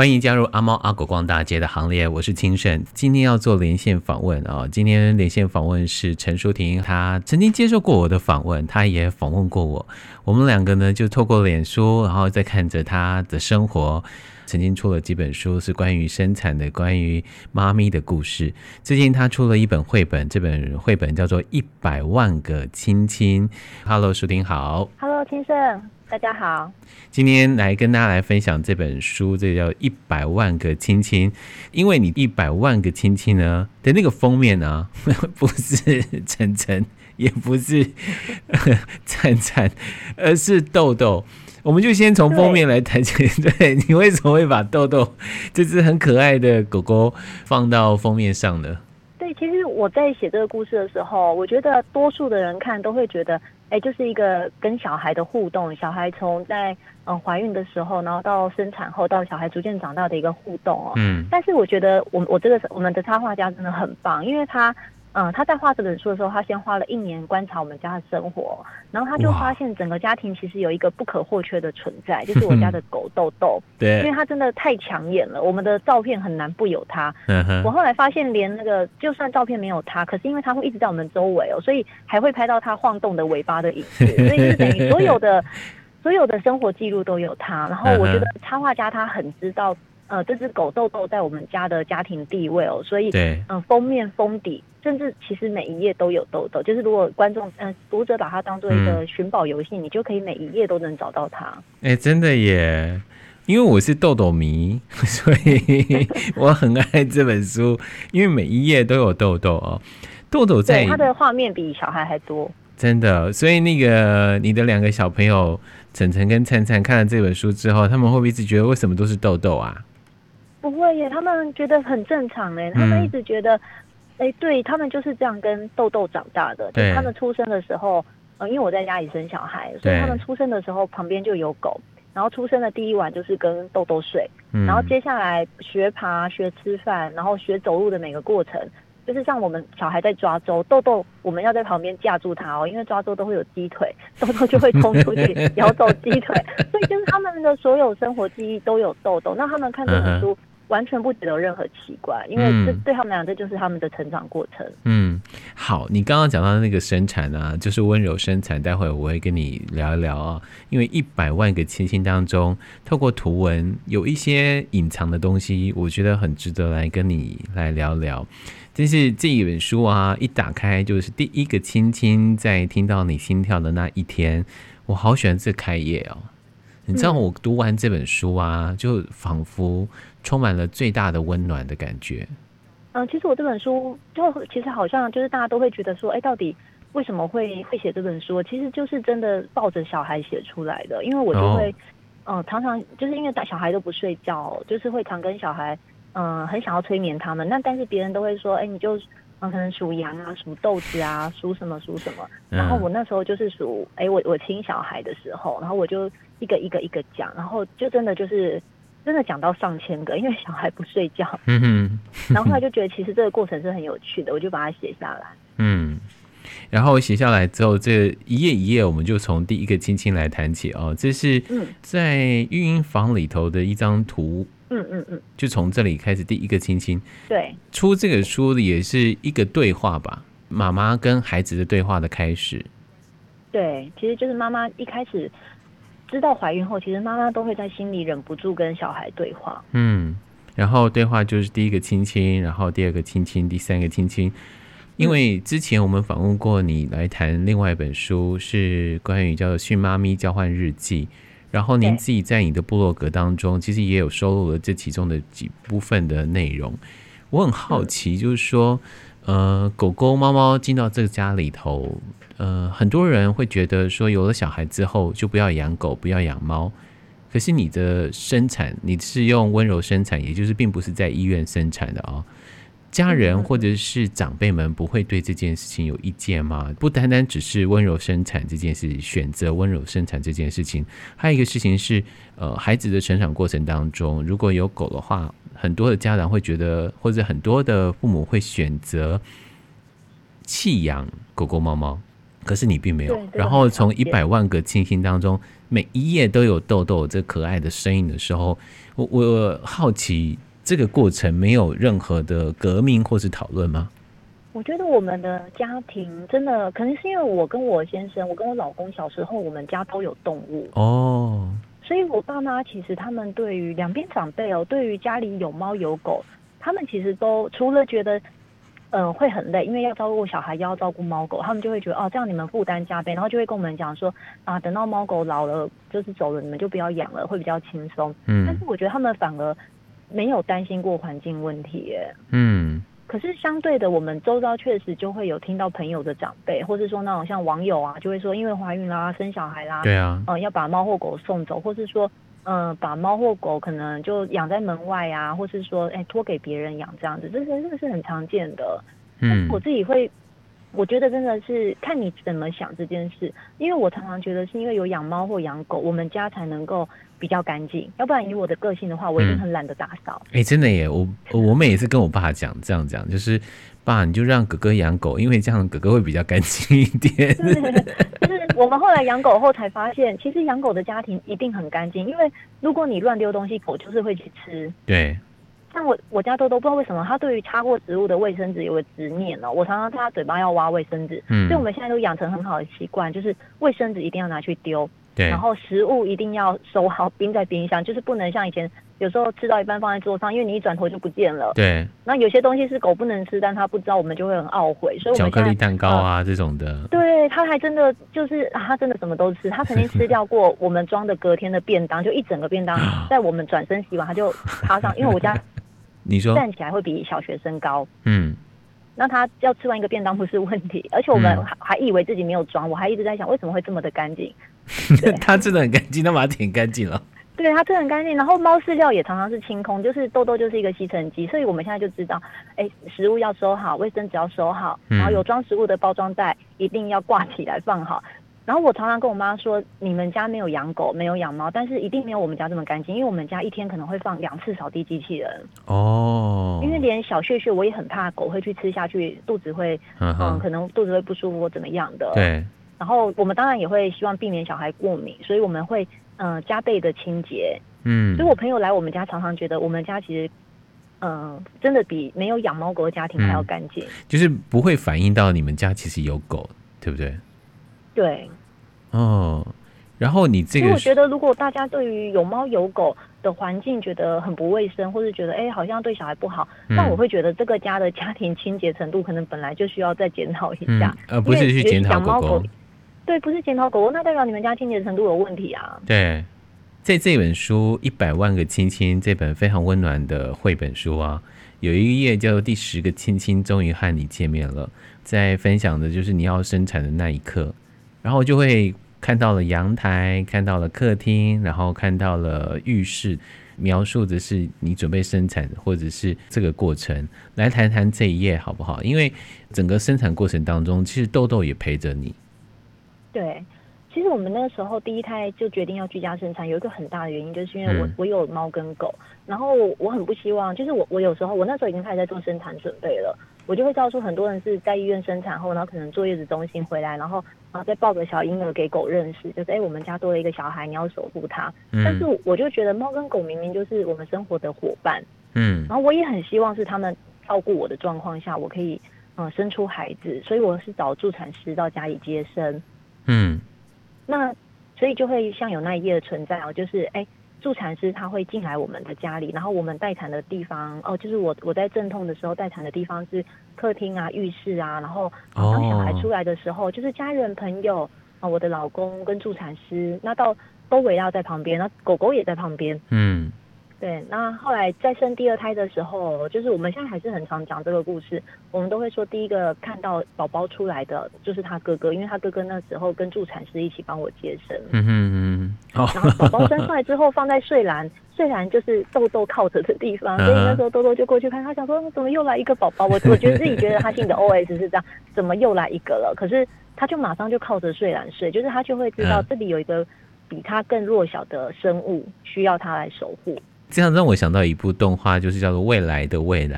欢迎加入阿猫阿狗逛大街的行列，我是清盛。今天要做连线访问啊，今天连线访问是陈淑婷，她曾经接受过我的访问，她也访问过我。我们两个呢，就透过脸书，然后再看着她的生活。曾经出了几本书，是关于生产的，关于妈咪的故事。最近他出了一本绘本，这本绘本叫做《一百万个亲亲》。Hello，淑婷好。Hello，清盛。大家好，今天来跟大家来分享这本书，这个、叫《一百万个亲亲》。因为你一百万个亲亲呢的那个封面呢、啊，不是晨晨，也不是 灿灿，而是豆豆。我们就先从封面来谈起。对，你为什么会把豆豆这只很可爱的狗狗放到封面上呢？对，其实我在写这个故事的时候，我觉得多数的人看都会觉得。哎，就是一个跟小孩的互动，小孩从在嗯怀孕的时候，然后到生产后，到小孩逐渐长大的一个互动哦。嗯。但是我觉得我我这个我们的插画家真的很棒，因为他。嗯，他在画这本书的时候，他先花了一年观察我们家的生活，然后他就发现整个家庭其实有一个不可或缺的存在，就是我家的狗豆豆。对，因为他真的太抢眼了，我们的照片很难不有他。嗯哼。我后来发现，连那个就算照片没有他，可是因为他会一直在我们周围哦，所以还会拍到他晃动的尾巴的影子，所以就是等于所有的所有的生活记录都有他。然后我觉得插画家他很知道。呃，这只狗豆豆在我们家的家庭地位哦，所以嗯、呃，封面封底，甚至其实每一页都有豆豆。就是如果观众嗯、呃、读者把它当做一个寻宝游戏，嗯，你就可以每一页都能找到它。哎、欸，真的耶！因为我是豆豆迷，所以 我很爱这本书，因为每一页都有豆豆哦。豆豆在它的画面比小孩还多，真的。所以那个你的两个小朋友晨晨跟灿灿看了这本书之后，他们会不会一直觉得为什么都是豆豆啊？不会耶，他们觉得很正常哎，他们一直觉得，哎、嗯，对他们就是这样跟豆豆长大的。对，就是、他们出生的时候，呃，因为我在家里生小孩，所以他们出生的时候旁边就有狗，然后出生的第一晚就是跟豆豆睡，嗯、然后接下来学爬、学吃饭，然后学走路的每个过程，就是像我们小孩在抓周，豆豆我们要在旁边架住他哦，因为抓周都会有鸡腿，豆豆就会冲出去 咬走鸡腿，所以就是他们的所有生活记忆都有豆豆。那他们看这本书。嗯完全不觉得有任何奇怪，因为这对他们来讲这就是他们的成长过程。嗯，好，你刚刚讲到那个生产啊，就是温柔生产，待会儿我会跟你聊一聊啊。因为一百万个亲亲当中，透过图文有一些隐藏的东西，我觉得很值得来跟你来聊聊。但是这一本书啊，一打开就是第一个亲亲，在听到你心跳的那一天，我好喜欢这开页哦。你知道我读完这本书啊，就仿佛充满了最大的温暖的感觉。嗯，其实我这本书就其实好像就是大家都会觉得说，哎，到底为什么会会写这本书？其实就是真的抱着小孩写出来的，因为我就会，嗯、哦呃，常常就是因为小孩都不睡觉，就是会常跟小孩，嗯、呃，很想要催眠他们。那但是别人都会说，哎，你就。嗯，可能属羊啊，数豆子啊，数什么数什么。然后我那时候就是数，哎、欸，我我亲小孩的时候，然后我就一个一个一个讲，然后就真的就是真的讲到上千个，因为小孩不睡觉。嗯哼。然后后来就觉得其实这个过程是很有趣的，我就把它写下来。嗯。然后写下来之后，这一页一页，我们就从第一个亲亲来谈起哦。这是在育婴房里头的一张图。嗯嗯嗯，就从这里开始第一个亲亲。对，出这个书的也是一个对话吧，妈妈跟孩子的对话的开始。对，其实就是妈妈一开始知道怀孕后，其实妈妈都会在心里忍不住跟小孩对话。嗯，然后对话就是第一个亲亲，然后第二个亲亲，第三个亲亲。因为之前我们访问过你来谈另外一本书，是关于叫做《训妈咪交换日记》。然后您自己在你的部落格当中，其实也有收录了这其中的几部分的内容。我很好奇，就是说，呃，狗狗、猫猫进到这个家里头，呃，很多人会觉得说，有了小孩之后就不要养狗，不要养猫。可是你的生产，你是用温柔生产，也就是并不是在医院生产的啊、哦。家人或者是长辈们不会对这件事情有意见吗？不单单只是温柔生产这件事，选择温柔生产这件事情，还有一个事情是，呃，孩子的成长过程当中，如果有狗的话，很多的家长会觉得，或者很多的父母会选择弃养狗狗、猫猫。可是你并没有。然后从一百万个亲亲当中，每一页都有豆豆这可爱的身影的时候，我我好奇这个过程没有任何的革命或是讨论吗？我觉得我们的家庭真的可能是因为我跟我先生，我跟我老公小时候我们家都有动物哦，所以我爸妈其实他们对于两边长辈哦，对于家里有猫有狗，他们其实都除了觉得嗯、呃、会很累，因为要照顾小孩，要照顾猫狗，他们就会觉得哦这样你们负担加倍，然后就会跟我们讲说啊等到猫狗老了就是走了，你们就不要养了，会比较轻松。嗯，但是我觉得他们反而没有担心过环境问题耶。嗯。可是相对的，我们周遭确实就会有听到朋友的长辈，或是说那种像网友啊，就会说因为怀孕啦、生小孩啦，对啊，呃，要把猫或狗送走，或是说，嗯，把猫或狗可能就养在门外啊，或是说，哎，托给别人养这样子，这是这个是很常见的。嗯，我自己会，我觉得真的是看你怎么想这件事，因为我常常觉得是因为有养猫或养狗，我们家才能够。比较干净，要不然以我的个性的话，我已经很懒得打扫。哎、嗯欸，真的耶！我我们也是跟我爸讲这样讲，就是爸，你就让哥哥养狗，因为这样哥哥会比较干净一点。就是我们后来养狗后才发现，其实养狗的家庭一定很干净，因为如果你乱丢东西，狗就是会去吃。对。像我我家豆豆不知道为什么，他对于擦过植物的卫生纸有个执念哦。我常常在他嘴巴要挖卫生纸，嗯，所以我们现在都养成很好的习惯，就是卫生纸一定要拿去丢。对，然后食物一定要收好，冰在冰箱，就是不能像以前有时候吃到一半放在桌上，因为你一转头就不见了。对，那有些东西是狗不能吃，但他不知道，我们就会很懊悔。所以我们巧克力蛋糕啊、呃、这种的，对，他还真的就是、啊、他真的什么都吃。他曾经吃掉过我们装的隔天的便当，就一整个便当，在我们转身洗碗，他就爬上，因为我家你说站起来会比小学生高，嗯。那他要吃完一个便当不是问题，而且我们还还以为自己没有装，我还一直在想为什么会这么的干净。他真的很干净，他把它舔干净了。对，他真的很干净。然后猫饲料也常常是清空，就是豆豆就是一个吸尘机，所以我们现在就知道，哎、欸，食物要收好，卫生纸要收好，然后有装食物的包装袋一定要挂起来放好。然后我常常跟我妈说，你们家没有养狗，没有养猫，但是一定没有我们家这么干净，因为我们家一天可能会放两次扫地机器人。哦。因为连小屑屑我也很怕狗会去吃下去，肚子会嗯，嗯，可能肚子会不舒服或怎么样的。对。然后我们当然也会希望避免小孩过敏，所以我们会嗯、呃、加倍的清洁。嗯。所以我朋友来我们家常常觉得我们家其实嗯、呃、真的比没有养猫狗的家庭还要干净。嗯。就是不会反映到你们家其实有狗，对不对？对，哦，然后你这个，我觉得如果大家对于有猫有狗的环境觉得很不卫生，或是觉得哎好像对小孩不好，那、嗯、我会觉得这个家的家庭清洁程度可能本来就需要再检讨一下，呃、嗯，不是去检讨狗狗，对，不是检讨狗狗，那代表你们家清洁程度有问题啊。对，在这本书《一百万个亲亲》这本非常温暖的绘本书啊，有一页叫做《第十个亲亲终于和你见面了》，在分享的就是你要生产的那一刻。然后就会看到了阳台，看到了客厅，然后看到了浴室，描述的是你准备生产或者是这个过程。来谈谈这一页好不好？因为整个生产过程当中，其实豆豆也陪着你。对，其实我们那个时候第一胎就决定要居家生产，有一个很大的原因，就是因为我、嗯、我有猫跟狗，然后我很不希望，就是我我有时候我那时候已经开始在做生产准备了。我就会告诉很多人是在医院生产后，然后可能坐月子中心回来，然后然后再抱个小婴儿给狗认识，就是哎、欸，我们家多了一个小孩，你要守护它。嗯。但是我就觉得猫跟狗明明就是我们生活的伙伴，嗯。然后我也很希望是他们照顾我的状况下，我可以嗯生出孩子，所以我是找助产师到家里接生。嗯。那所以就会像有那一页的存在哦，就是哎。欸助产师他会进来我们的家里，然后我们待产的地方哦，就是我我在阵痛的时候待产的地方是客厅啊、浴室啊，然后当小孩出来的时候，oh. 就是家人朋友啊，我的老公跟助产师，那到都围绕在旁边，那狗狗也在旁边，嗯。对，那后来再生第二胎的时候，就是我们现在还是很常讲这个故事。我们都会说，第一个看到宝宝出来的就是他哥哥，因为他哥哥那时候跟助产师一起帮我接生。嗯嗯嗯。然后宝宝生出来之后放在睡篮，睡篮就是豆豆靠着的地方，所以那时候豆豆就过去看，他想说怎么又来一个宝宝？我我觉得自己觉得他心里的 OS 是这样，怎么又来一个了？可是他就马上就靠着睡篮睡，就是他就会知道这里有一个比他更弱小的生物需要他来守护。这样让我想到一部动画，就是叫做《未来的未来》。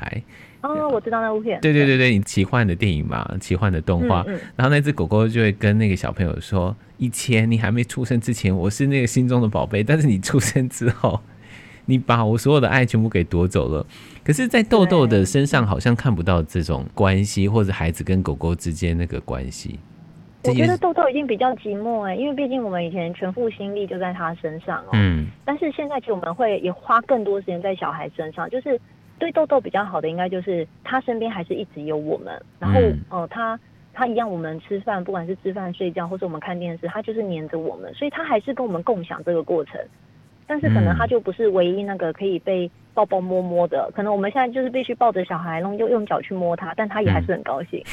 哦，我知道那部片。对对对对，你奇幻的电影嘛，奇幻的动画。嗯嗯、然后那只狗狗就会跟那个小朋友说：“以前你还没出生之前，我是那个心中的宝贝，但是你出生之后，你把我所有的爱全部给夺走了。”可是，在豆豆的身上好像看不到这种关系，或者孩子跟狗狗之间那个关系。我觉得豆豆已经比较寂寞哎、欸，因为毕竟我们以前全副心力就在他身上哦、喔。嗯。但是现在其实我们会也花更多时间在小孩身上，就是。对豆豆比较好的，应该就是他身边还是一直有我们。然后，哦、呃，他他一样，我们吃饭，不管是吃饭、睡觉，或者我们看电视，他就是黏着我们，所以他还是跟我们共享这个过程。但是可能他就不是唯一那个可以被抱抱摸摸的，可能我们现在就是必须抱着小孩，然后又用脚去摸他，但他也还是很高兴。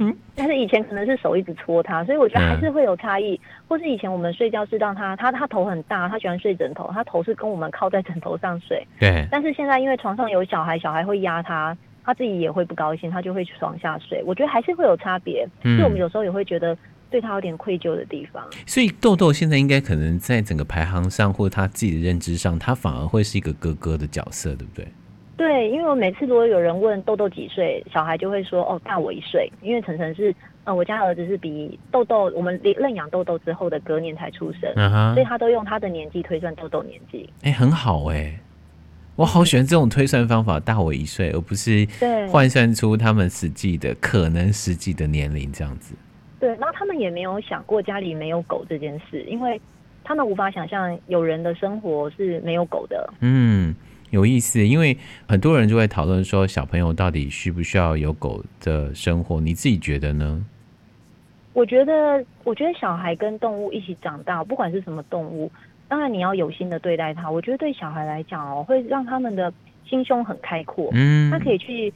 嗯、但是以前可能是手一直搓他，所以我觉得还是会有差异。或是以前我们睡觉是让他，他他头很大，他喜欢睡枕头，他头是跟我们靠在枕头上睡。对。但是现在因为床上有小孩，小孩会压他，他自己也会不高兴，他就会床下睡。我觉得还是会有差别。嗯。所以我们有时候也会觉得。对他有点愧疚的地方，所以豆豆现在应该可能在整个排行上，或他自己的认知上，他反而会是一个哥哥的角色，对不对？对，因为我每次如果有人问豆豆几岁，小孩就会说哦，大我一岁，因为晨晨是呃我家儿子是比豆豆我们认养豆豆之后的隔年才出生，所以他都用他的年纪推算豆豆年纪。哎，很好哎，我好喜欢这种推算方法，大我一岁，而不是换算出他们实际的可能实际的年龄这样子。对，然后他们也没有想过家里没有狗这件事，因为他们无法想象有人的生活是没有狗的。嗯，有意思，因为很多人就会讨论说，小朋友到底需不需要有狗的生活？你自己觉得呢？我觉得，我觉得小孩跟动物一起长大，不管是什么动物，当然你要有心的对待它。我觉得对小孩来讲哦，会让他们的心胸很开阔。嗯，他可以去。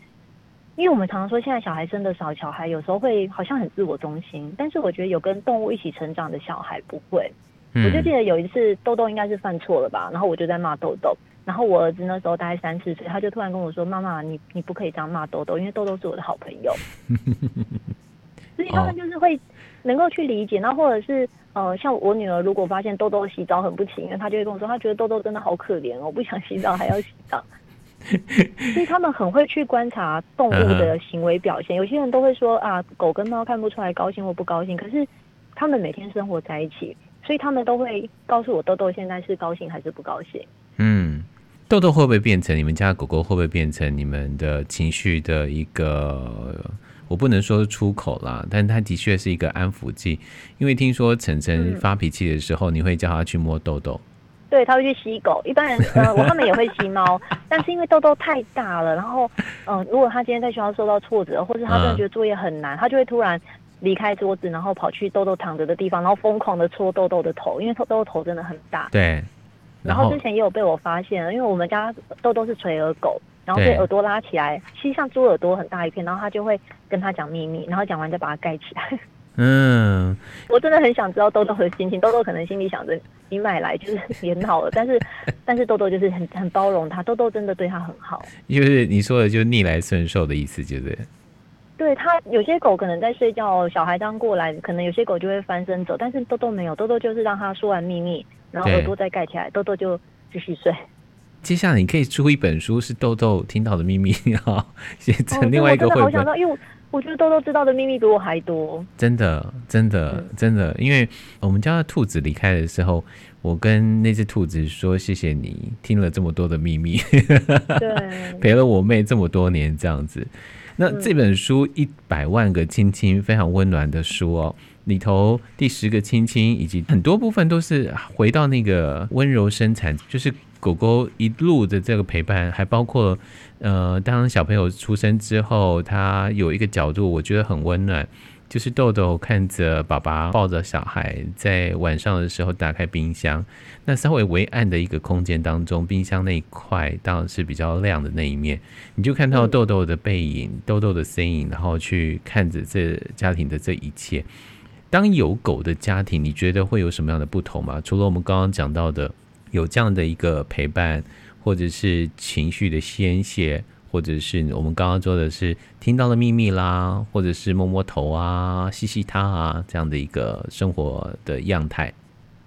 因为我们常常说，现在小孩生的少，小孩有时候会好像很自我中心。但是我觉得有跟动物一起成长的小孩不会。嗯、我就记得有一次豆豆应该是犯错了吧，然后我就在骂豆豆。然后我儿子那时候大概三四岁，他就突然跟我说：“妈妈，你你不可以这样骂豆豆，因为豆豆是我的好朋友。”所以他们就是会能够去理解。那或者是呃，像我女儿如果发现豆豆洗澡很不情愿，她就会跟我说：“她觉得豆豆真的好可怜哦，我不想洗澡还要洗澡。” 所以他们很会去观察动物的行为表现。有些人都会说啊，狗跟猫看不出来高兴或不高兴，可是他们每天生活在一起，所以他们都会告诉我豆豆现在是高兴还是不高兴。嗯，豆豆会不会变成你们家狗狗？会不会变成你们的情绪的一个？我不能说出口啦，但它的确是一个安抚剂。因为听说晨晨发脾气的时候，你会叫他去摸豆豆。对，他会去吸狗。一般人，呃，我他们也会吸猫，但是因为豆豆太大了，然后，嗯、呃，如果他今天在学校受到挫折，或是他真的觉得作业很难，他就会突然离开桌子，然后跑去豆豆躺着的地方，然后疯狂的戳豆豆的头，因为豆豆头真的很大。对。然后之前也有被我发现了，因为我们家豆豆是垂耳狗，然后被耳朵拉起来，其实像猪耳朵很大一片，然后他就会跟他讲秘密，然后讲完再把它盖起来。嗯，我真的很想知道豆豆的心情。豆豆可能心里想着，你买来就是也好了，但是 但是豆豆就是很很包容他，豆豆真的对他很好。就是你说的，就逆来顺受的意思，就是。对他有些狗可能在睡觉，小孩刚过来，可能有些狗就会翻身走，但是豆豆没有，豆豆就是让他说完秘密，然后耳朵再盖起来，豆豆就继续睡。接下来你可以出一本书，是豆豆听到的秘密，哈，写成另外一个绘本。哦、我真的好想知道，因为。我觉得豆豆知道的秘密比我还多，真的，真的，真的。因为我们家的兔子离开的时候，我跟那只兔子说：“谢谢你听了这么多的秘密，对，陪了我妹这么多年，这样子。”那这本书《一百万个亲亲》非常温暖的书哦，里头第十个亲亲以及很多部分都是回到那个温柔生产，就是。狗狗一路的这个陪伴，还包括，呃，当小朋友出生之后，他有一个角度，我觉得很温暖，就是豆豆看着爸爸抱着小孩，在晚上的时候打开冰箱，那稍微微暗的一个空间当中，冰箱那一块当然是比较亮的那一面，你就看到豆豆的背影，豆豆的身影，然后去看着这家庭的这一切。当有狗的家庭，你觉得会有什么样的不同吗？除了我们刚刚讲到的。有这样的一个陪伴，或者是情绪的宣泄，或者是我们刚刚说的是听到了秘密啦，或者是摸摸头啊、吸吸他啊，这样的一个生活的样态。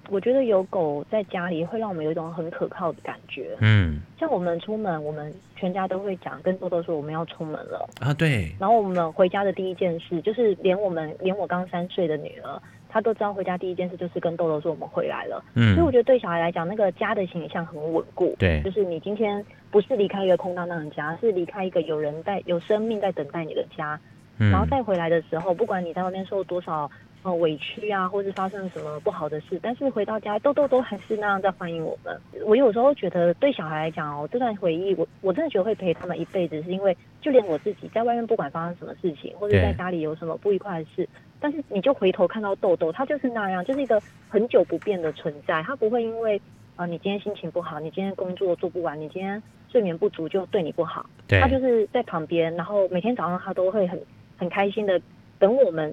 我觉得有狗在家里会让我们有一种很可靠的感觉。嗯，像我们出门，我们全家都会讲，跟豆豆说我们要出门了啊。对。然后我们回家的第一件事，就是连我们连我刚三岁的女儿，她都知道回家第一件事就是跟豆豆说我们回来了。嗯。所以我觉得对小孩来讲，那个家的形象很稳固。对。就是你今天不是离开一个空荡荡的家，是离开一个有人在、有生命在等待你的家。嗯。然后再回来的时候，不管你在外面受多少。呃，委屈啊，或是发生什么不好的事，但是回到家，豆豆都还是那样在欢迎我们。我有时候觉得，对小孩来讲哦，这段回忆，我我真的觉得会陪他们一辈子，是因为就连我自己在外面，不管发生什么事情，或者在家里有什么不愉快的事，但是你就回头看到豆豆，他就是那样，就是一个很久不变的存在。他不会因为啊、呃，你今天心情不好，你今天工作做不完，你今天睡眠不足，就对你不好。对，他就是在旁边，然后每天早上他都会很很开心的等我们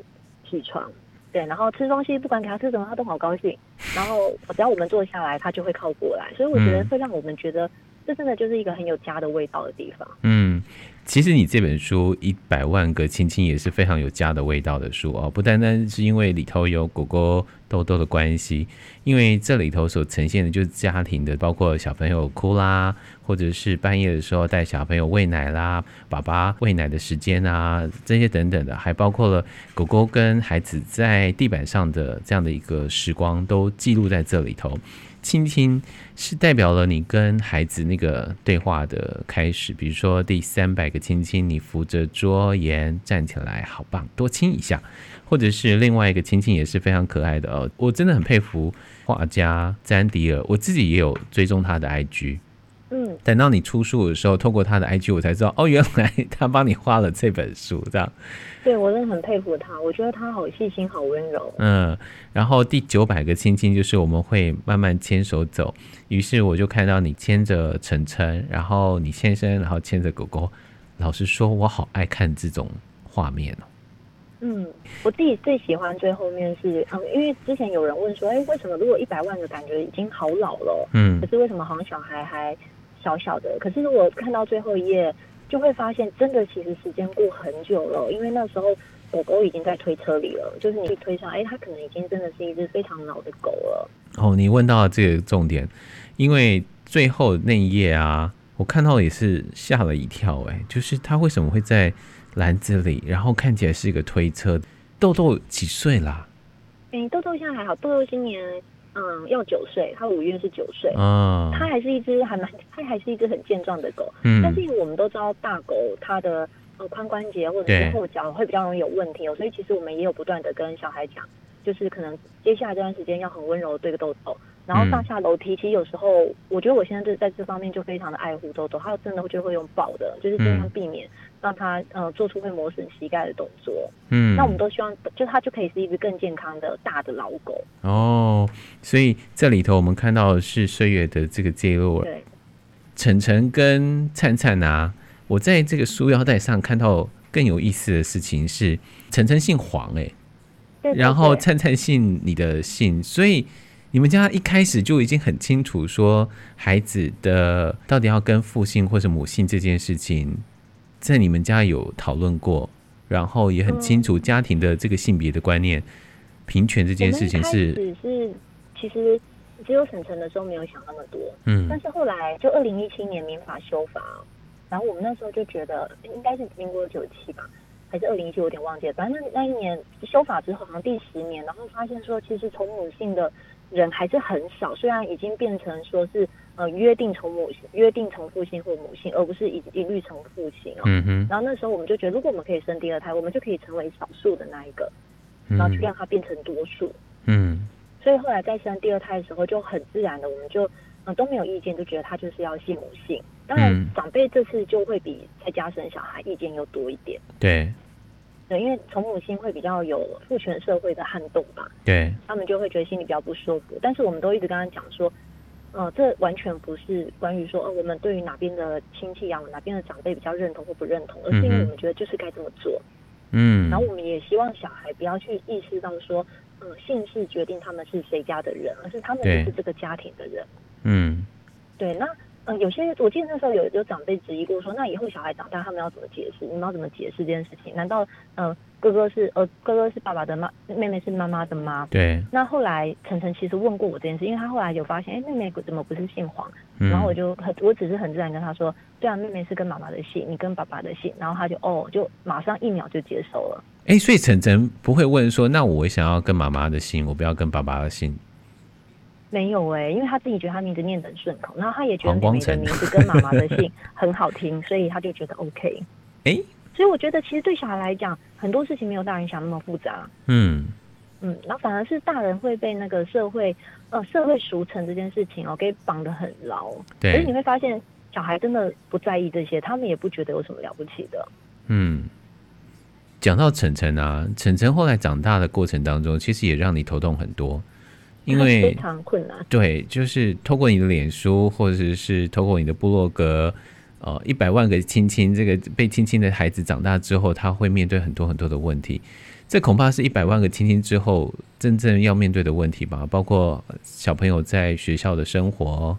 起床。对，然后吃东西，不管给他吃什么，他都好高兴。然后只要我们坐下来，他就会靠过来。所以我觉得会让我们觉得，这真的就是一个很有家的味道的地方。嗯。其实你这本书《一百万个亲亲》也是非常有家的味道的书哦，不单单是因为里头有狗狗豆豆的关系，因为这里头所呈现的就是家庭的，包括小朋友哭啦，或者是半夜的时候带小朋友喂奶啦，爸爸喂奶的时间啊，这些等等的，还包括了狗狗跟孩子在地板上的这样的一个时光，都记录在这里头。亲亲是代表了你跟孩子那个对话的开始，比如说第三百个亲亲，你扶着桌沿站起来，好棒，多亲一下；或者是另外一个亲亲也是非常可爱的哦，我真的很佩服画家詹迪尔，我自己也有追踪他的 IG。嗯，等到你出书的时候，透过他的 IG，我才知道哦，原来他帮你画了这本书，这样。对，我真的很佩服他，我觉得他好细心，好温柔。嗯，然后第九百个亲亲就是我们会慢慢牵手走，于是我就看到你牵着晨晨，然后你先生，然后牵着狗狗。老实说，我好爱看这种画面哦。嗯，我自己最喜欢最后面是，嗯，因为之前有人问说，哎，为什么如果一百万的感觉已经好老了，嗯，可是为什么好像小孩还小小的，可是如果看到最后一页，就会发现真的其实时间过很久了，因为那时候狗狗已经在推车里了，就是你去推上，哎，它可能已经真的是一只非常老的狗了。哦，你问到这个重点，因为最后那一页啊，我看到也是吓了一跳，哎，就是它为什么会在篮子里，然后看起来是一个推车？豆豆几岁啦？哎，豆豆现在还好，豆豆今年。嗯，要九岁，它五月是九岁，嗯，它还是一只还蛮，它还是一只很健壮的狗，嗯，但是因为我们都知道大狗它的呃髋关节或者是后脚会比较容易有问题哦，所以其实我们也有不断的跟小孩讲，就是可能接下来这段时间要很温柔的对个豆豆。然后上下楼梯，其实有时候我觉得我现在就在这方面就非常的爱护豆豆，他真的就会用抱的，就是尽量避免让他呃做出会磨损膝盖的动作。嗯，那我们都希望就他就可以是一只更健康的大的老狗。哦，所以这里头我们看到的是岁月的这个记录。对，晨晨跟灿灿啊，我在这个书腰带上看到更有意思的事情是，晨晨姓黄哎、然后灿灿姓你的姓，所以。你们家一开始就已经很清楚，说孩子的到底要跟父姓或者母姓这件事情，在你们家有讨论过，然后也很清楚家庭的这个性别的观念，平权这件事情是。只是其实只有沈晨的时候没有想那么多，嗯，但是后来就二零一七年民法修法，然后我们那时候就觉得应该是民国九七吧，还是二零一七，我有点忘记了，反正那那一年修法之后，好像第十年，然后发现说其实从母性的。人还是很少，虽然已经变成说是呃约定从母姓、约定从父性或母性，而不是一一律从父性哦。嗯哼。然后那时候我们就觉得，如果我们可以生第二胎，我们就可以成为少数的那一个，然后去让它变成多数。嗯。所以后来在生第二胎的时候，就很自然的，我们就呃都没有意见，就觉得他就是要姓母姓。当然，长辈这次就会比在家生小孩意见又多一点。对。对，因为从母亲会比较有父权社会的撼动吧，对，他们就会觉得心里比较不舒服。但是我们都一直跟他讲说，呃，这完全不是关于说，呃，我们对于哪边的亲戚啊，哪边的长辈比较认同或不认同，而是因为我们觉得就是该这么做。嗯，然后我们也希望小孩不要去意识到说，呃，姓氏决定他们是谁家的人，而是他们就是这个家庭的人。嗯，对，那嗯，有些我记得那时候有有长辈质疑过说，那以后小孩长大他们要怎么解释？你们要怎么解释这件事情？难道嗯、呃、哥哥是呃哥哥是爸爸的妈，妹妹是妈妈的妈？对。那后来晨晨其实问过我这件事，因为他后来有发现，哎、欸，妹妹怎么不是姓黄？嗯、然后我就很我只是很自然跟他说，对啊，妹妹是跟妈妈的姓，你跟爸爸的姓。然后他就哦，就马上一秒就接受了。哎、欸，所以晨晨不会问说，那我想要跟妈妈的姓，我不要跟爸爸的姓。没有哎、欸，因为他自己觉得他名字念得很顺口，然后他也觉得妹妹的名字跟妈妈的姓 很好听，所以他就觉得 OK。哎、欸，所以我觉得其实对小孩来讲，很多事情没有大人想那么复杂。嗯嗯，然后反而是大人会被那个社会呃社会俗成这件事情哦给绑得很牢。对，所以你会发现小孩真的不在意这些，他们也不觉得有什么了不起的。嗯，讲到晨晨啊，晨晨后来长大的过程当中，其实也让你头痛很多。因为非常困难，对，就是透过你的脸书，或者是透过你的部落格，呃，一百万个亲亲，这个被亲亲的孩子长大之后，他会面对很多很多的问题。这恐怕是一百万个亲亲之后真正要面对的问题吧，包括小朋友在学校的生活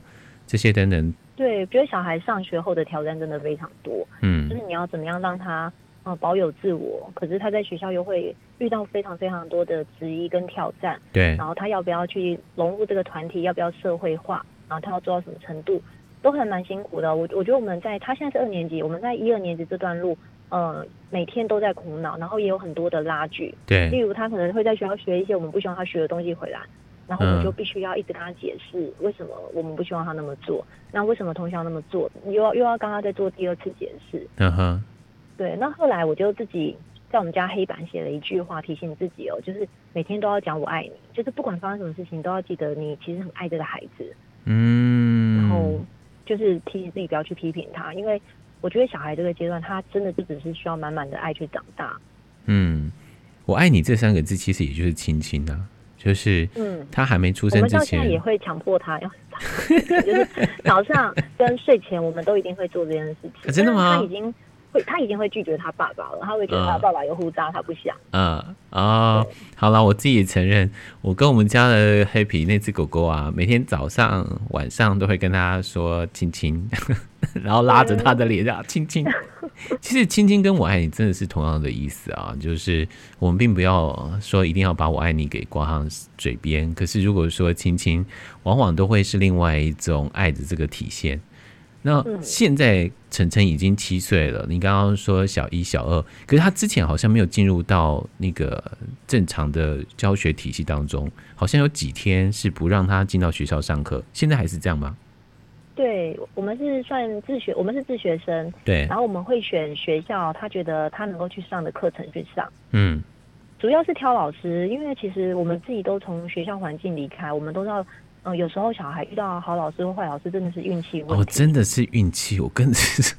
这些等等。对，我觉得小孩上学后的挑战真的非常多，嗯，就是你要怎么样让他。呃，保有自我，可是他在学校又会遇到非常非常多的质疑跟挑战。对，然后他要不要去融入这个团体，要不要社会化，然后他要做到什么程度，都还蛮辛苦的。我我觉得我们在他现在是二年级，我们在一二年级这段路，呃，每天都在苦恼，然后也有很多的拉锯。对，例如他可能会在学校学一些我们不希望他学的东西回来，然后我们就必须要一直跟他解释为什么我们不希望他那么做，那为什么同学要那么做，又要又要跟他再做第二次解释。嗯哼。对，那后来我就自己在我们家黑板写了一句话，提醒自己哦，就是每天都要讲我爱你，就是不管发生什么事情，都要记得你其实很爱这个孩子。嗯，然后就是提醒自己不要去批评他，因为我觉得小孩这个阶段，他真的就只是需要满满的爱去长大。嗯，我爱你这三个字，其实也就是亲亲啊，就是嗯，他还没出生之前，也会强迫他要，就是早上跟睡前，我们都一定会做这件事情。啊，真的吗？他已经。会，他一定会拒绝他爸爸了。他会觉得他爸爸有胡渣，他不想。嗯啊，好了，我自己也承认，我跟我们家的黑皮那只狗狗啊，每天早上晚上都会跟他说亲亲，然后拉着他的脸这样 亲亲。其实亲亲跟我爱你真的是同样的意思啊，就是我们并不要说一定要把我爱你给挂上嘴边，可是如果说亲亲，往往都会是另外一种爱的这个体现。那现在晨晨已经七岁了，你刚刚说小一、小二，可是他之前好像没有进入到那个正常的教学体系当中，好像有几天是不让他进到学校上课，现在还是这样吗？对，我们是算自学，我们是自学生，对，然后我们会选学校，他觉得他能够去上的课程去上，嗯，主要是挑老师，因为其实我们自己都从学校环境离开，我们都知道。嗯，有时候小孩遇到好老师或坏老师，真的是运气问题。哦，真的是运气。我跟是，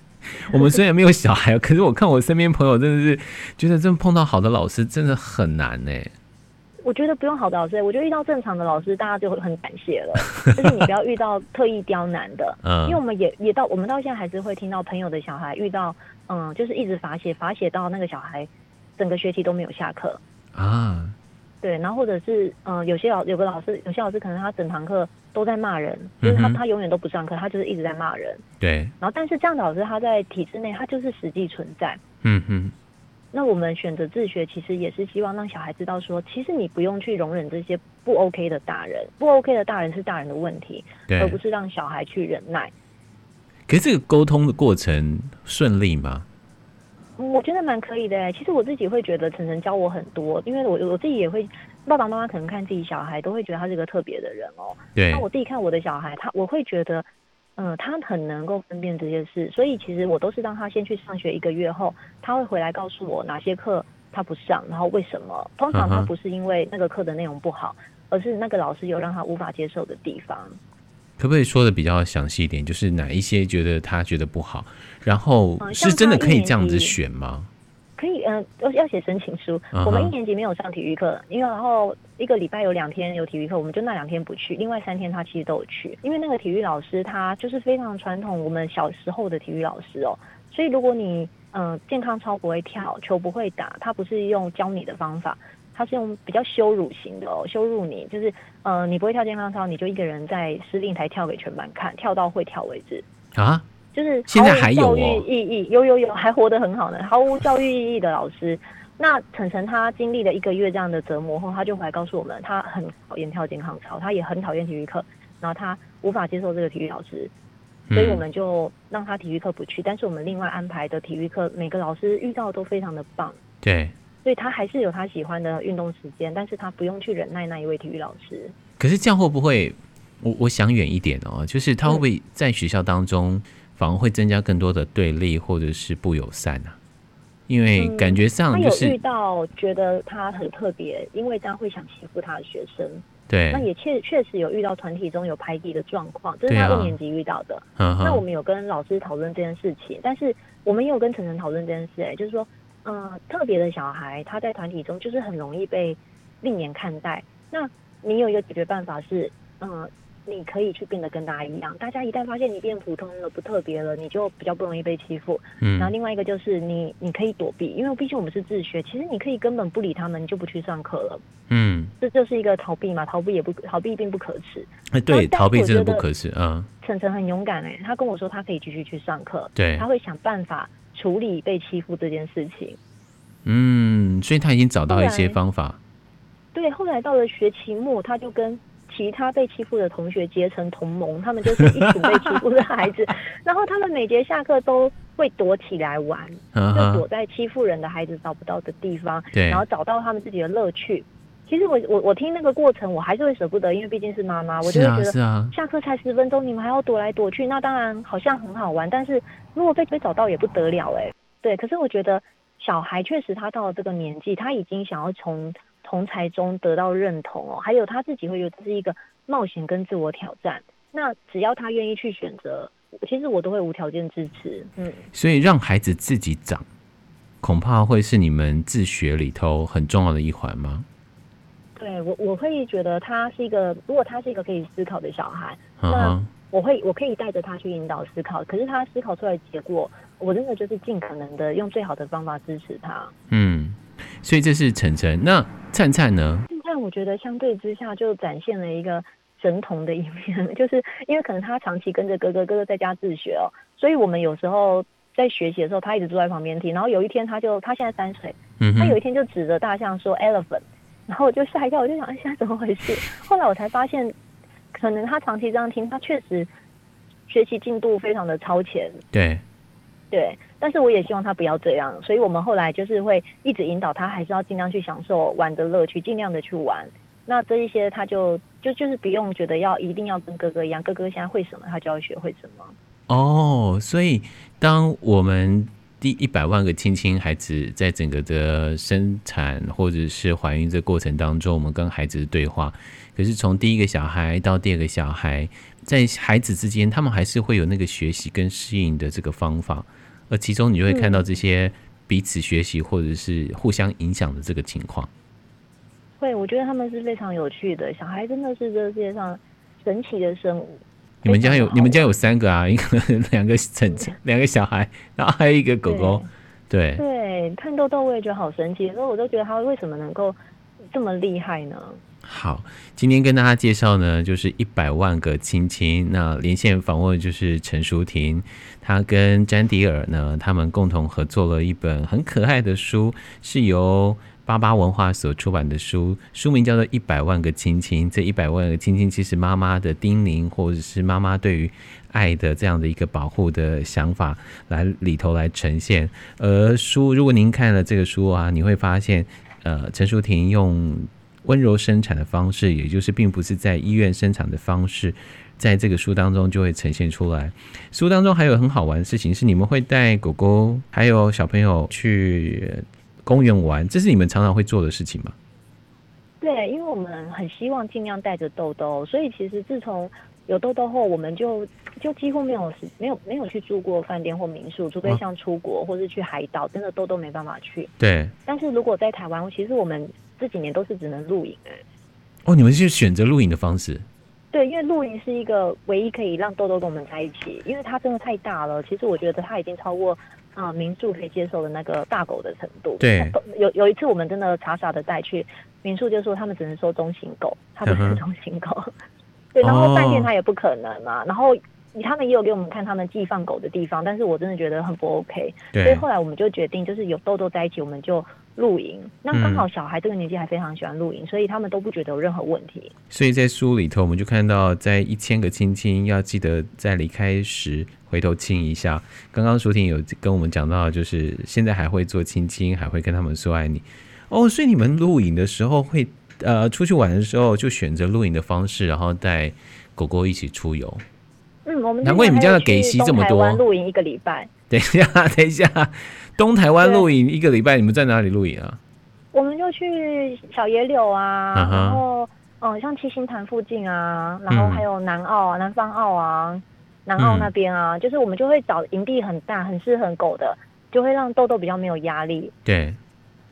我们虽然没有小孩，可是我看我身边朋友，真的是觉得真碰到好的老师真的很难呢。我觉得不用好的老师，我觉得遇到正常的老师，大家就会很感谢了。就是你不要遇到特意刁难的，嗯，因为我们也也到我们到现在还是会听到朋友的小孩遇到，嗯，就是一直罚写罚写到那个小孩整个学期都没有下课啊。对，然后或者是，嗯、呃，有些老有个老师，有些老师可能他整堂课都在骂人，嗯、就是他他永远都不上课，他就是一直在骂人。对。然后，但是这样的老师他在体制内，他就是实际存在。嗯哼。那我们选择自学，其实也是希望让小孩知道说，其实你不用去容忍这些不 OK 的大人，不 OK 的大人是大人的问题，对，而不是让小孩去忍耐。可是这个沟通的过程顺利吗？我觉得蛮可以的哎，其实我自己会觉得晨晨教我很多，因为我我自己也会，爸爸妈妈可能看自己小孩都会觉得他是个特别的人哦。对。那我自己看我的小孩，他我会觉得，嗯、呃，他很能够分辨这些事，所以其实我都是让他先去上学一个月后，他会回来告诉我哪些课他不上，然后为什么。通常他不是因为那个课的内容不好，而是那个老师有让他无法接受的地方。可不可以说的比较详细一点？就是哪一些觉得他觉得不好，然后是真的可以这样子选吗？嗯、可以，嗯、呃，要要写申请书。Uh huh. 我们一年级没有上体育课，因为然后一个礼拜有两天有体育课，我们就那两天不去，另外三天他其实都有去。因为那个体育老师他就是非常传统，我们小时候的体育老师哦。所以如果你嗯、呃、健康操不会跳，球不会打，他不是用教你的方法。它是用比较羞辱型的哦，羞辱你，就是呃，你不会跳健康操，你就一个人在司令台跳给全班看，跳到会跳为止啊。就是现在还有教育意义，有有有，还活得很好呢，毫无教育意义的老师。那晨晨他经历了一个月这样的折磨后，他就回来告诉我们，他很讨厌跳健康操，他也很讨厌体育课，然后他无法接受这个体育老师，所以我们就让他体育课不去，但是我们另外安排的体育课，每个老师遇到都非常的棒。对，所以他还是有他喜欢的运动时间，但是他不用去忍耐那一位体育老师。可是这样会不会？我我想远一点哦，就是他会不会在学校当中？反而会增加更多的对立或者是不友善啊，因为感觉上就是、嗯、他有遇到觉得他很特别，因为这样会想欺负他的学生。对，那也确确实有遇到团体中有排挤的状况，这是他一年级遇到的。啊、那我们有跟老师讨论这件事情，但是我们也有跟晨晨讨论这件事、欸，哎，就是说，嗯、呃，特别的小孩他在团体中就是很容易被另眼看待。那你有一个解决办法是，嗯、呃。你可以去变得跟大家一样，大家一旦发现你变普通了、不特别了，你就比较不容易被欺负。嗯，然后另外一个就是你，你可以躲避，因为毕竟我们是自学，其实你可以根本不理他们，你就不去上课了。嗯，这就是一个逃避嘛，逃避也不逃避并不可耻。哎、欸，对，逃避真的不可耻啊。晨晨很勇敢哎、欸，他跟我说他可以继续去上课，对，他会想办法处理被欺负这件事情。嗯，所以他已经找到一些方法。对，后来到了学期末，他就跟。其他被欺负的同学结成同盟，他们就是一群被欺负的孩子，然后他们每节下课都会躲起来玩，就躲在欺负人的孩子找不到的地方，对，然后找到他们自己的乐趣。其实我我我听那个过程，我还是会舍不得，因为毕竟是妈妈，我就会觉得，下课才十分钟，你们还要躲来躲去，那当然好像很好玩，但是如果被被找到也不得了哎。对，可是我觉得小孩确实他到了这个年纪，他已经想要从。同才中得到认同哦，还有他自己会觉得这是一个冒险跟自我挑战。那只要他愿意去选择，其实我都会无条件支持。嗯，所以让孩子自己长，恐怕会是你们自学里头很重要的一环吗？对，我我会觉得他是一个，如果他是一个可以思考的小孩，那我会我可以带着他去引导思考。可是他思考出来的结果，我真的就是尽可能的用最好的方法支持他。嗯。所以这是晨晨，那灿灿呢？灿灿我觉得相对之下就展现了一个神童的一面，就是因为可能他长期跟着哥哥，哥哥在家自学哦，所以我们有时候在学习的时候，他一直坐在旁边听。然后有一天，他就他现在三岁，嗯，他有一天就指着大象说 “elephant”，然后我就吓一跳，我就想，哎，现在怎么回事？后来我才发现，可能他长期这样听，他确实学习进度非常的超前。对。对，但是我也希望他不要这样，所以我们后来就是会一直引导他，还是要尽量去享受玩的乐趣，尽量的去玩。那这一些他就就就是不用觉得要一定要跟哥哥一样，哥哥现在会什么，他就要学会什么。哦，所以当我们第一百万个亲亲孩子在整个的生产或者是怀孕这过程当中，我们跟孩子的对话，可是从第一个小孩到第二个小孩，在孩子之间，他们还是会有那个学习跟适应的这个方法。而其中你就会看到这些彼此学习或者是互相影响的这个情况。嗯。会，我觉得他们是非常有趣的小孩，真的是这个世界上神奇的生物。你们家有你们家有三个啊，一个两个成两个小孩，然后还有一个狗狗。对对，对，看豆豆我也觉得好神奇，所以我都觉得他为什么能够这么厉害呢？好，今天跟大家介绍呢，就是一百万个亲亲。那连线访问就是陈淑婷，她跟詹迪尔呢，他们共同合作了一本很可爱的书，是由巴巴文化所出版的书，书名叫做《一百万个亲亲》。这一百万个亲亲，其实妈妈的叮咛，或者是妈妈对于爱的这样的一个保护的想法，来里头来呈现。而书，如果您看了这个书啊，你会发现，呃，陈淑婷用。温柔生产的方式，也就是并不是在医院生产的方式，在这个书当中就会呈现出来。书当中还有很好玩的事情是，你们会带狗狗还有小朋友去公园玩，这是你们常常会做的事情吗？对，因为我们很希望尽量带着豆豆，所以其实自从有豆豆后，我们就就几乎没有没有没有去住过饭店或民宿，除非像出国或是去海岛，真的豆豆没办法去。对，但是如果在台湾，其实我们。这几年都是只能露营哎，哦，你们是选择露营的方式？对，因为露营是一个唯一可以让豆豆跟我们在一起，因为它真的太大了。其实我觉得它已经超过啊、呃、民宿可以接受的那个大狗的程度。对，有有一次我们真的傻傻的带去民宿，就说他们只能收中型狗，他们是中型狗。嗯、对，然后饭店它也不可能嘛，哦、然后。他们也有给我们看他们寄放狗的地方，但是我真的觉得很不 OK，所以后来我们就决定，就是有豆豆在一起，我们就露营。那刚好小孩这个年纪还非常喜欢露营，嗯、所以他们都不觉得有任何问题。所以在书里头，我们就看到，在一千个亲亲要记得在离开时回头亲一下。刚刚舒婷有跟我们讲到，就是现在还会做亲亲，还会跟他们说爱你。哦，所以你们露营的时候会呃出去玩的时候就选择露营的方式，然后带狗狗一起出游。嗯，我们难怪你们家的给息这么多。露营一个礼拜。等一下，等一下，东台湾露营一个礼拜，你们在哪里露营啊？我们就去小野柳啊，uh. 然后嗯，像七星潭附近啊，然后还有南澳、啊、嗯、南方澳啊，南澳那边啊，嗯、就是我们就会找营地很大、很适合狗的，就会让豆豆比较没有压力。对。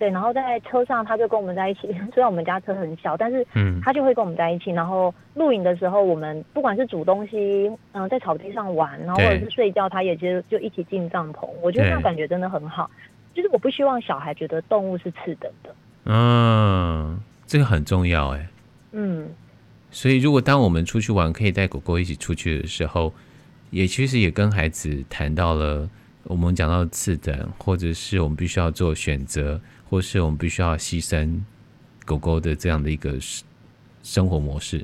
对，然后在车上他就跟我们在一起。虽然我们家车很小，但是嗯，他就会跟我们在一起。然后露营的时候，我们不管是煮东西，嗯、呃，在草地上玩，然后或者是睡觉，他也就就一起进帐篷。我觉得那感觉真的很好。就是我不希望小孩觉得动物是次等的。嗯，这个很重要哎。嗯。所以，如果当我们出去玩，可以带狗狗一起出去的时候，也其实也跟孩子谈到了我们讲到次等，或者是我们必须要做选择。或是我们必须要牺牲狗狗的这样的一个生活模式。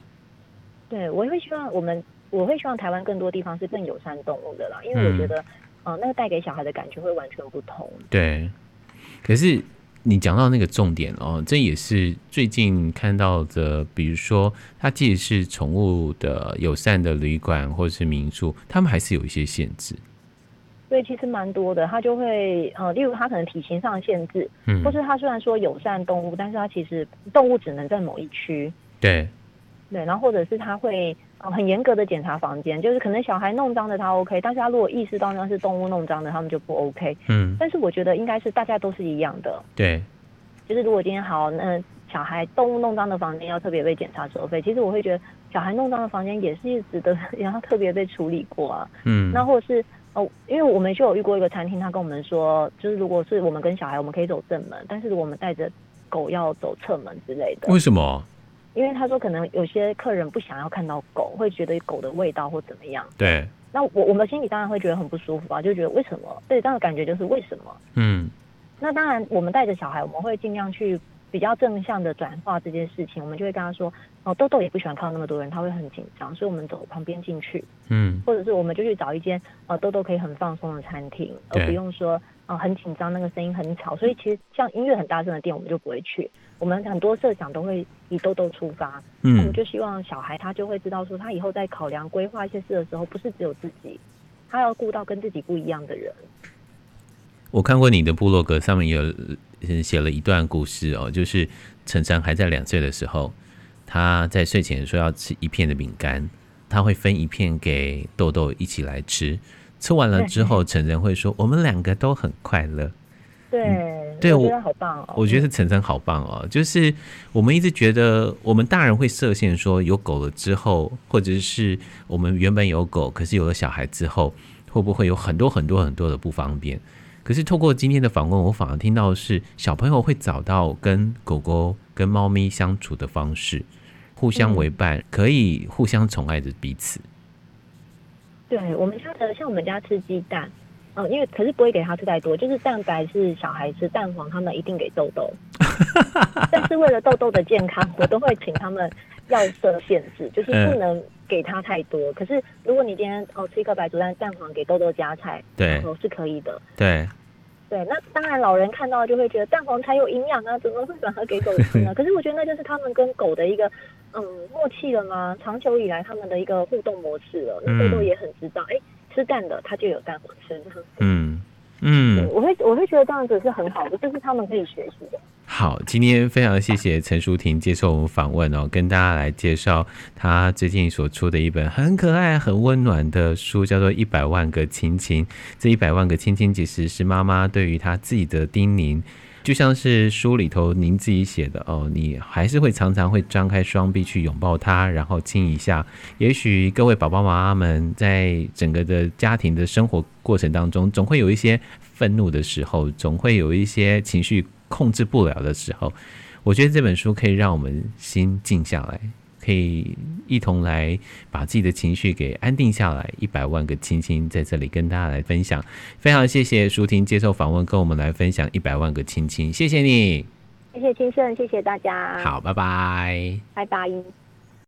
对，我会希望我们，我会希望台湾更多地方是更友善动物的啦，因为我觉得，嗯、呃，那个带给小孩的感觉会完全不同。对，可是你讲到那个重点哦，这也是最近看到的，比如说，它即使是宠物的友善的旅馆或者是民宿，他们还是有一些限制。对，其实蛮多的，他就会呃，例如他可能体型上的限制，嗯，或是他虽然说友善动物，但是他其实动物只能在某一区，对，对，然后或者是他会呃很严格的检查房间，就是可能小孩弄脏的他 OK，但是他如果意识到那是动物弄脏的，他们就不 OK，嗯，但是我觉得应该是大家都是一样的，对，就是如果今天好，那小孩动物弄脏的房间要特别被检查收费，其实我会觉得小孩弄脏的房间也是值得然后特别被处理过啊，嗯，那或者是。哦，因为我们就有遇过一个餐厅，他跟我们说，就是如果是我们跟小孩，我们可以走正门，但是如果我们带着狗要走侧门之类的。为什么？因为他说可能有些客人不想要看到狗，会觉得狗的味道或怎么样。对。那我我们心里当然会觉得很不舒服啊，就觉得为什么？对，这样的感觉就是为什么？嗯。那当然，我们带着小孩，我们会尽量去。比较正向的转化这件事情，我们就会跟他说：“哦，豆豆也不喜欢看到那么多人，他会很紧张，所以我们走旁边进去，嗯，或者是我们就去找一间呃豆豆可以很放松的餐厅，而不用说呃很紧张，那个声音很吵。所以其实像音乐很大声的店，我们就不会去。我们很多设想都会以豆豆出发，嗯，我们就希望小孩他就会知道说，他以后在考量规划一些事的时候，不是只有自己，他要顾到跟自己不一样的人。”我看过你的部落格，上面有写了一段故事哦，就是晨晨还在两岁的时候，他在睡前说要吃一片的饼干，他会分一片给豆豆一起来吃，吃完了之后，晨晨会说我们两个都很快乐。对，嗯、对我觉得好棒哦，我觉得晨晨好棒哦，就是我们一直觉得我们大人会设限，说有狗了之后，或者是我们原本有狗，可是有了小孩之后，会不会有很多很多很多的不方便？可是透过今天的访问，我反而听到的是小朋友会找到跟狗狗、跟猫咪相处的方式，互相为伴，嗯、可以互相宠爱着彼此。对，我们家的像我们家吃鸡蛋，嗯、呃，因为可是不会给他吃太多，就是蛋白是小孩吃，蛋黄他们一定给豆豆。但是为了豆豆的健康，我都会请他们要设限制，就是不能给他太多。嗯、可是如果你今天哦吃一个白煮蛋，蛋黄给豆豆加菜，对，是可以的。对。对，那当然，老人看到就会觉得蛋黄才有营养啊，怎么会转而给狗吃呢？可是我觉得那就是他们跟狗的一个嗯默契了吗？长久以来他们的一个互动模式了。那豆豆也很知道，哎、嗯，吃蛋的它就有蛋黄吃。嗯嗯，我会我会觉得这样子是很好的，这是他们可以学习的。好，今天非常谢谢陈淑婷接受我们访问哦，跟大家来介绍她最近所出的一本很可爱、很温暖的书，叫做《一百万个亲亲》。这一百万个亲亲，其实是妈妈对于她自己的叮咛。就像是书里头您自己写的哦，你还是会常常会张开双臂去拥抱他，然后亲一下。也许各位宝宝妈妈们在整个的家庭的生活过程当中，总会有一些愤怒的时候，总会有一些情绪控制不了的时候。我觉得这本书可以让我们心静下来。可以一同来把自己的情绪给安定下来。一百万个亲亲在这里跟大家来分享，非常谢谢舒婷接受访问，跟我们来分享一百万个亲亲，谢谢你，谢谢清盛，谢谢大家，好，拜拜，拜拜。